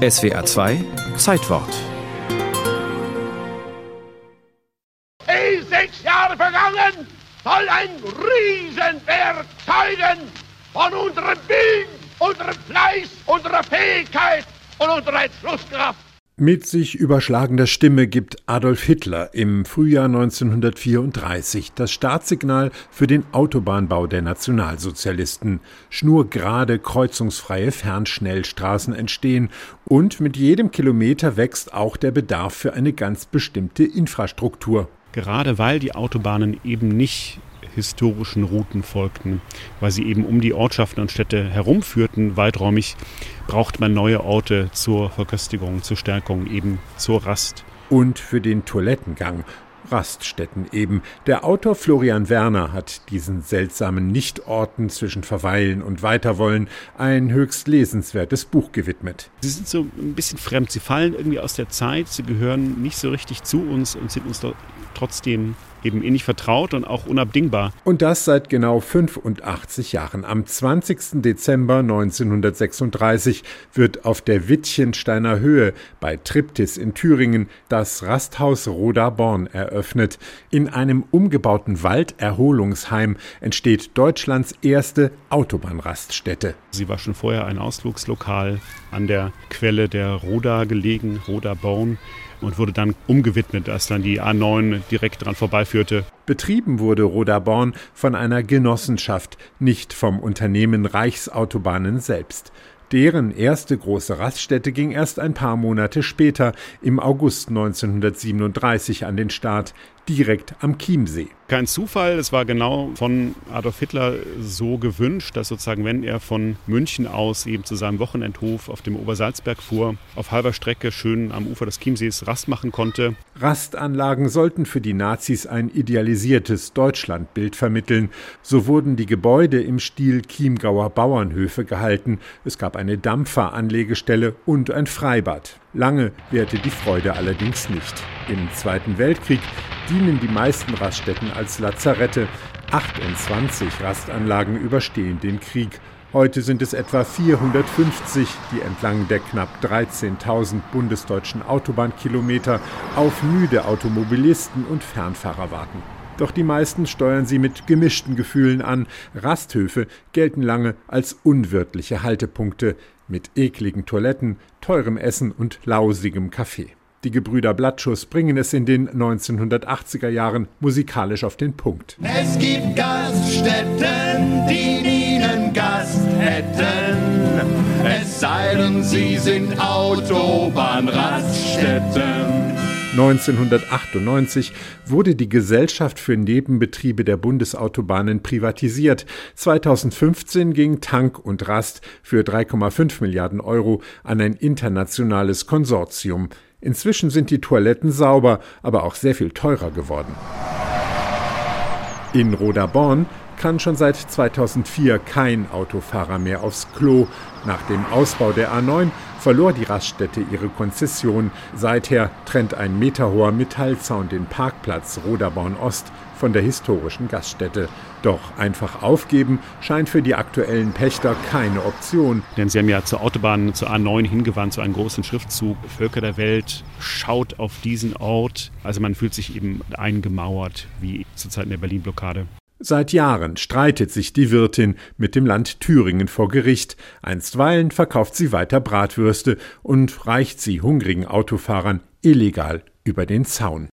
SWA 2 Zeitwort. Ehe sechs Jahre vergangen, soll ein Riesenberg zeugen von unserem Willen, unserem Fleiß, unserer Fähigkeit und unserer Entschlusskraft. Mit sich überschlagender Stimme gibt Adolf Hitler im Frühjahr 1934 das Startsignal für den Autobahnbau der Nationalsozialisten. Schnurgerade, kreuzungsfreie Fernschnellstraßen entstehen und mit jedem Kilometer wächst auch der Bedarf für eine ganz bestimmte Infrastruktur. Gerade weil die Autobahnen eben nicht historischen Routen folgten, weil sie eben um die Ortschaften und Städte herumführten, weiträumig, braucht man neue Orte zur Verköstigung, zur Stärkung, eben zur Rast. Und für den Toilettengang. Raststätten eben. Der Autor Florian Werner hat diesen seltsamen Nichtorten zwischen Verweilen und Weiterwollen ein höchst lesenswertes Buch gewidmet. Sie sind so ein bisschen fremd, sie fallen irgendwie aus der Zeit, sie gehören nicht so richtig zu uns und sind uns trotzdem eben innig vertraut und auch unabdingbar. Und das seit genau 85 Jahren. Am 20. Dezember 1936 wird auf der Wittchensteiner Höhe bei Triptis in Thüringen das Rasthaus Roda Born eröffnet. In einem umgebauten Walderholungsheim entsteht Deutschlands erste Autobahnraststätte. Sie war schon vorher ein Ausflugslokal an der Quelle der Roda gelegen, Roda Born und wurde dann umgewidmet, als dann die A9 direkt dran vorbeiführte. Betrieben wurde Rodaborn von einer Genossenschaft, nicht vom Unternehmen Reichsautobahnen selbst. Deren erste große Raststätte ging erst ein paar Monate später, im August 1937, an den Start, direkt am Chiemsee. Kein Zufall, es war genau von Adolf Hitler so gewünscht, dass sozusagen, wenn er von München aus eben zu seinem Wochenendhof auf dem Obersalzberg fuhr, auf halber Strecke schön am Ufer des Chiemsees Rast machen konnte. Rastanlagen sollten für die Nazis ein idealisiertes Deutschlandbild vermitteln. So wurden die Gebäude im Stil Chiemgauer Bauernhöfe gehalten. Es gab eine Dampferanlegestelle und ein Freibad. Lange währte die Freude allerdings nicht. Im Zweiten Weltkrieg dienen die meisten Raststätten als Lazarette. 28 Rastanlagen überstehen den Krieg. Heute sind es etwa 450, die entlang der knapp 13.000 bundesdeutschen Autobahnkilometer auf müde Automobilisten und Fernfahrer warten. Doch die meisten steuern sie mit gemischten Gefühlen an. Rasthöfe gelten lange als unwirtliche Haltepunkte mit ekligen Toiletten, teurem Essen und lausigem Kaffee. Die Gebrüder Blattschuss bringen es in den 1980er Jahren musikalisch auf den Punkt. Es gibt Gaststätten, die ihnen Gast hätten. Es sei denn, sie sind Autobahnraststätten. 1998 wurde die Gesellschaft für Nebenbetriebe der Bundesautobahnen privatisiert. 2015 ging Tank und Rast für 3,5 Milliarden Euro an ein internationales Konsortium. Inzwischen sind die Toiletten sauber, aber auch sehr viel teurer geworden. In Rodaborn kann schon seit 2004 kein Autofahrer mehr aufs Klo. Nach dem Ausbau der A9 verlor die Raststätte ihre Konzession. Seither trennt ein meterhoher Metallzaun den Parkplatz Roderborn Ost von der historischen Gaststätte. Doch einfach aufgeben scheint für die aktuellen Pächter keine Option. Denn sie haben ja zur Autobahn, zur A9 hingewandt, zu einem großen Schriftzug. Völker der Welt schaut auf diesen Ort. Also man fühlt sich eben eingemauert, wie zur Zeit der Berlin-Blockade. Seit Jahren streitet sich die Wirtin mit dem Land Thüringen vor Gericht. Einstweilen verkauft sie weiter Bratwürste und reicht sie hungrigen Autofahrern illegal über den Zaun.